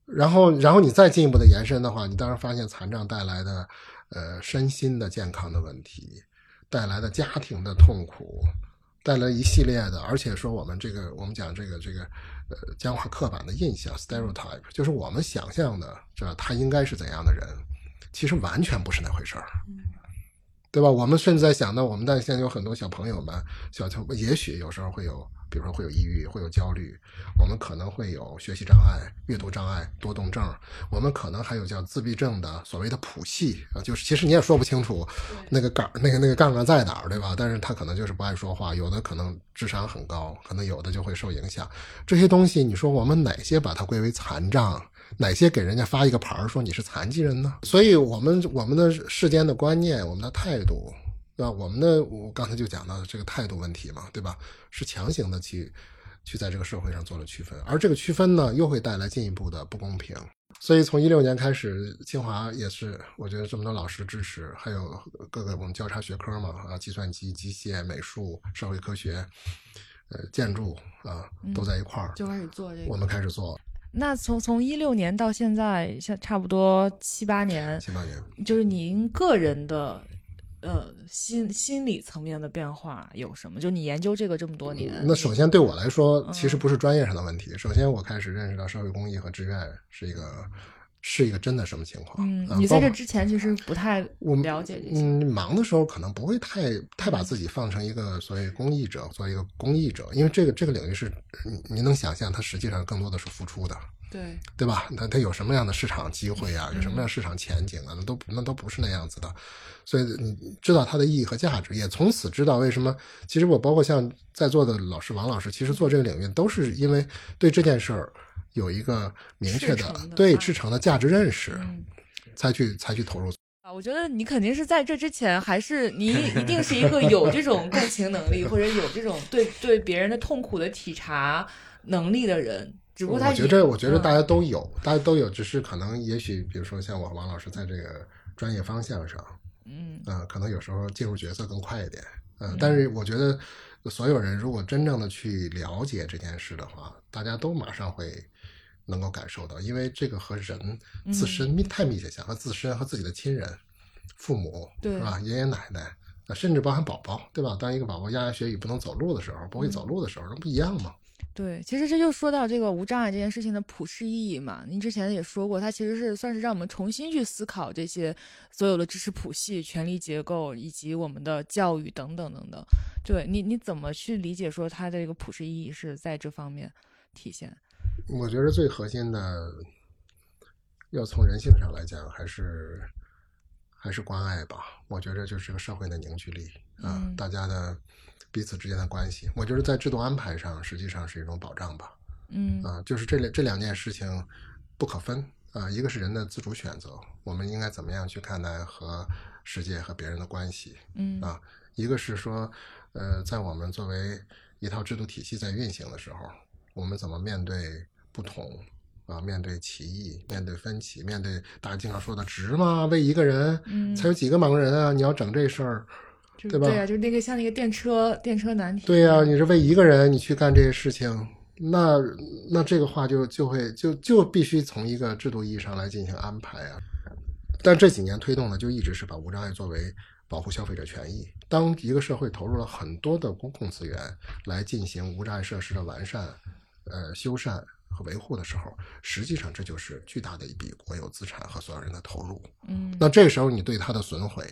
然后，然后你再进一步的延伸的话，你当然发现残障带来的呃身心的健康的问题，带来的家庭的痛苦，带来一系列的，而且说我们这个我们讲这个这个呃僵化刻板的印象 stereotype，就是我们想象的，是吧？他应该是怎样的人，其实完全不是那回事儿。对吧？我们甚至在想到，我们但现在有很多小朋友们，小朋友也许有时候会有，比如说会有抑郁，会有焦虑，我们可能会有学习障碍、阅读障碍、多动症，我们可能还有叫自闭症的所谓的谱系啊，就是其实你也说不清楚那个杠那个那个杠杠在哪儿，对吧？但是他可能就是不爱说话，有的可能智商很高，可能有的就会受影响。这些东西，你说我们哪些把它归为残障？哪些给人家发一个牌儿说你是残疾人呢？所以，我们我们的世间的观念，我们的态度，对吧？我们的我刚才就讲到的这个态度问题嘛，对吧？是强行的去去在这个社会上做了区分，而这个区分呢，又会带来进一步的不公平。所以，从一六年开始，清华也是，我觉得这么多老师支持，还有各个我们交叉学科嘛，啊，计算机、机械、美术、社会科学，呃，建筑啊，都在一块儿，就开始做这个。我们开始做那从从一六年到现在，像差不多七八年，七八年。就是您个人的呃心心理层面的变化有什么？就你研究这个这么多年，那首先对我来说，嗯其实不是专业上的问题。首先，我开始认识到社会公益和志愿是一个是一个真的什么情况。嗯，啊你在这之前其实不太我们了解这些。嗯，忙的时候可能不会太太把自己放成一个所谓公益者，作为一个公益者，因为这个这个领域是，你你能想象，它实际上更多的是付出的，对，对吧？那它有什么样的市场机会啊？有什么样市场前景啊？那都那都不是那样子的。所以你知道它的意义和价值，也从此知道为什么。其实我包括像在座的老师王老师，其实做这个领域都是因为对这件事儿有一个明确的的对啊赤诚的价值认识，嗯。才去才去投入。啊，我觉得你肯定是在这之前，还是你 一定是一个有这种共情能力，或者有这种对对别人的痛苦的体察能力的人。只不过他我觉以着我觉着嗯大家都有，大家都有，只是可能也许比如说像我和王老师在这个专业方向上，嗯呃、可能有时候进入角色更快一点，嗯、但是我觉得所有人如果真正的去了解这件事的话，大家都马上会能够感受到，因为这个和人自身密太密切相，和自身和自己的亲人、父母对是吧，爷爷奶奶。呃甚至包含宝宝，对吧？当一个宝宝牙牙学语不能走路的时候，不会走路的时候，那不一样吗？对，其实这就说到这个无障碍这件事情的普世意义嘛。您之前也说过，它其实是算是让我们重新去思考这些所有的知识谱系、权力结构以及我们的教育等等等等。对你，你怎么去理解说它的一个普世意义是在这方面体现？我觉得最核心的，要从人性上来讲，还是还是关爱吧。我觉得就是个社会的凝聚力啊，大家的。彼此之间的关系，我觉得在制度安排上实际上是一种保障吧。嗯啊，就是这两这两件事情不可分啊，一个是人的自主选择，我们应该怎么样去看待和世界和别人的关系。嗯啊，一个是说，呃，在我们作为一套制度体系在运行的时候，我们怎么面对不同啊，面对歧义，面对分歧，面对大家经常说的值吗？为一个人才有几个盲人啊？你要整这事儿。对吧？对呀，就那个像那个电车电车难题。对呀，你是为一个人你去干这些事情，那那这个话就就会就就必须从一个制度意义上来进行安排啊。但这几年推动的就一直是把无障碍作为保护消费者权益。当一个社会投入了很多的公共资源来进行无障碍设施的完善、呃修缮和维护的时候，实际上这就是巨大的一笔国有资产和所有人的投入。嗯，那这时候你对它的损毁。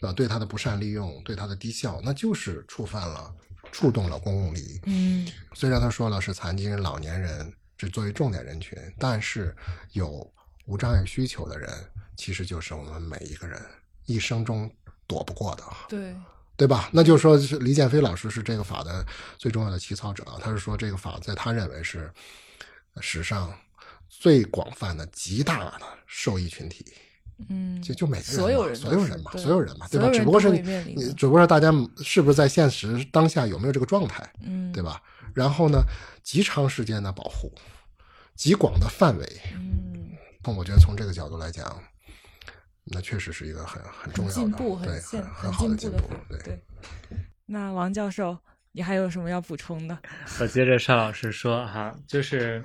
啊，对它的不善利用，对它的低效，那就是触犯了、触动了公共利益。嗯，虽然他说了是残疾人、老年人是作为重点人群，但是有无障碍需求的人，其实就是我们每一个人一生中躲不过的。对，对吧？那就是说是李建飞老师是这个法的最重要的起草者，他是说这个法在他认为是史上最广泛的、极大的受益群体。嗯，就就每个人，所有人，所有人嘛，所有人嘛，对吧？只不过是你，只不过是大家是不是在现实当下有没有这个状态，嗯，对吧？然后呢，极长时间的保护，极广的范围，嗯，我觉得从这个角度来讲，那确实是一个很很重要的进步，对，很很好的进步，对对。那王教授，你还有什么要补充的？我接着邵老师说哈，就是。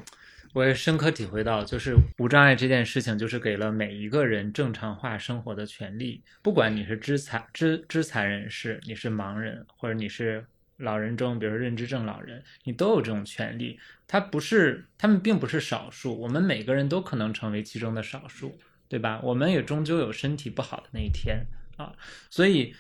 我也深刻体会到，就是无障碍这件事情，就是给了每一个人正常化生活的权利。不管你是肢残、肢肢残人士，你是盲人，或者你是老人中，比如说认知症老人，你都有这种权利。他不是，他们并不是少数，我们每个人都可能成为其中的少数，对吧？我们也终究有身体不好的那一天啊，所以。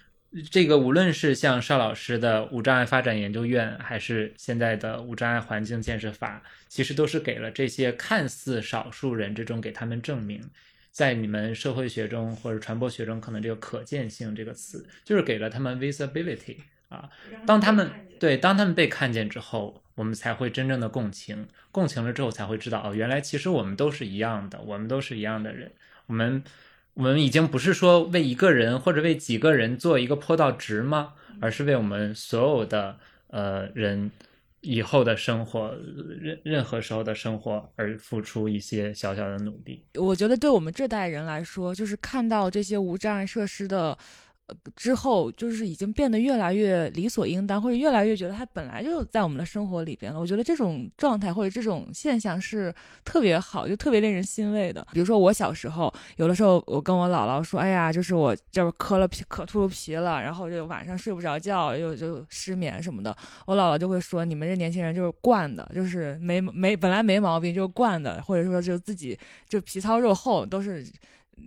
这个无论是像邵老师的无障碍发展研究院，还是现在的无障碍环境建设法，其实都是给了这些看似少数人之中给他们证明，在你们社会学中或者传播学中，可能这个可见性这个词，就是给了他们 visibility 啊。当他们对当他们被看见之后，我们才会真正的共情，共情了之后才会知道哦，原来其实我们都是一样的，我们都是一样的人，我们。我们已经不是说为一个人或者为几个人做一个坡道值吗？而是为我们所有的呃人以后的生活，任任何时候的生活而付出一些小小的努力。我觉得对我们这代人来说，就是看到这些无障碍设施的。之后就是已经变得越来越理所应当，或者越来越觉得它本来就在我们的生活里边了。我觉得这种状态或者这种现象是特别好，就特别令人欣慰的。比如说我小时候，有的时候我跟我姥姥说：“哎呀，就是我就是磕了皮，磕秃噜皮了，然后就晚上睡不着觉，又就失眠什么的。”我姥姥就会说：“你们这年轻人就是惯的，就是没没本来没毛病就是惯的，或者说就自己就皮糙肉厚都是。”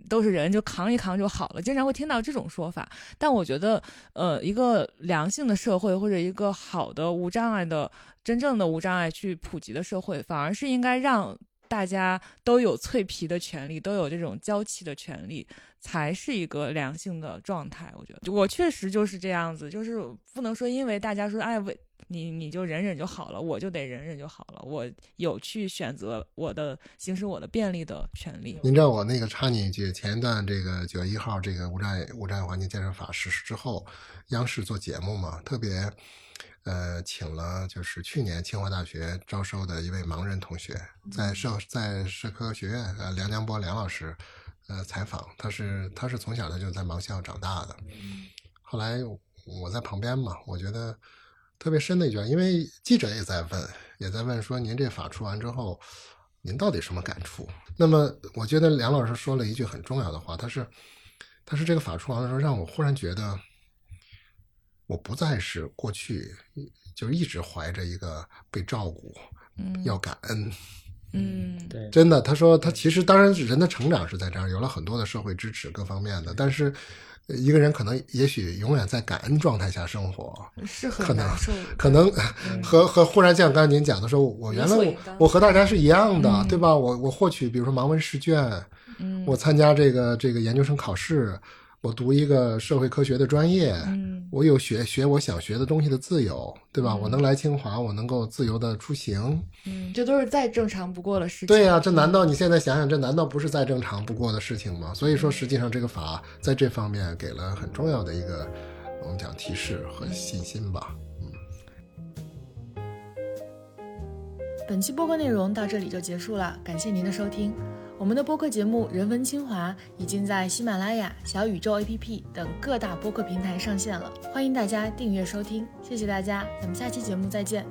都是人，就扛一扛就好了。经常会听到这种说法，但我觉得，呃，一个良性的社会或者一个好的无障碍的、真正的无障碍去普及的社会，反而是应该让大家都有脆皮的权利，都有这种娇气的权利，才是一个良性的状态。我觉得，我确实就是这样子，就是不能说因为大家说，哎，为。你你就忍忍就好了，我就得忍忍就好了。我有去选择我的行使我的便利的权利。您知道我那个插你一句，前一段这个九月一号这个无障碍无障碍环境建设法实施之后，央视做节目嘛，特别呃请了就是去年清华大学招收的一位盲人同学，在社在社科学院呃梁江波梁老师呃采访，他是他是从小他就在盲校长大的，后来我在旁边嘛，我觉得。特别深的一句，因为记者也在问，也在问说：“您这法出完之后，您到底什么感触？”那么，我觉得梁老师说了一句很重要的话，他是，他是这个法出完的时候，让我忽然觉得，我不再是过去就一直怀着一个被照顾、嗯要感恩。嗯对，真的，他说他其实当然人的成长是在这儿，有了很多的社会支持各方面的，但是呃一个人可能也许永远在感恩状态下生活，是可能很难受。可能和和忽然像刚才您讲的说，我原来我我和大家是一样的，嗯对吧？我我获取比如说盲文试卷，嗯我参加这个这个研究生考试，我读一个社会科学的专业，嗯我有学学我想学的东西的自由，对吧？嗯我能来清华，我能够自由的出行，嗯，这都是再正常不过的事情。对呀、这难道你现在想想，这难道不是再正常不过的事情吗？所以说，实际上这个法在这方面给了很重要的一个我们讲提示和信心吧。嗯本期播客内容到这里就结束了，感谢您的收听。我们的播客节目《人文清华》已经在喜马拉雅、小宇宙 APP 等各大播客平台上线了，欢迎大家订阅收听。谢谢大家，咱们下期节目再见。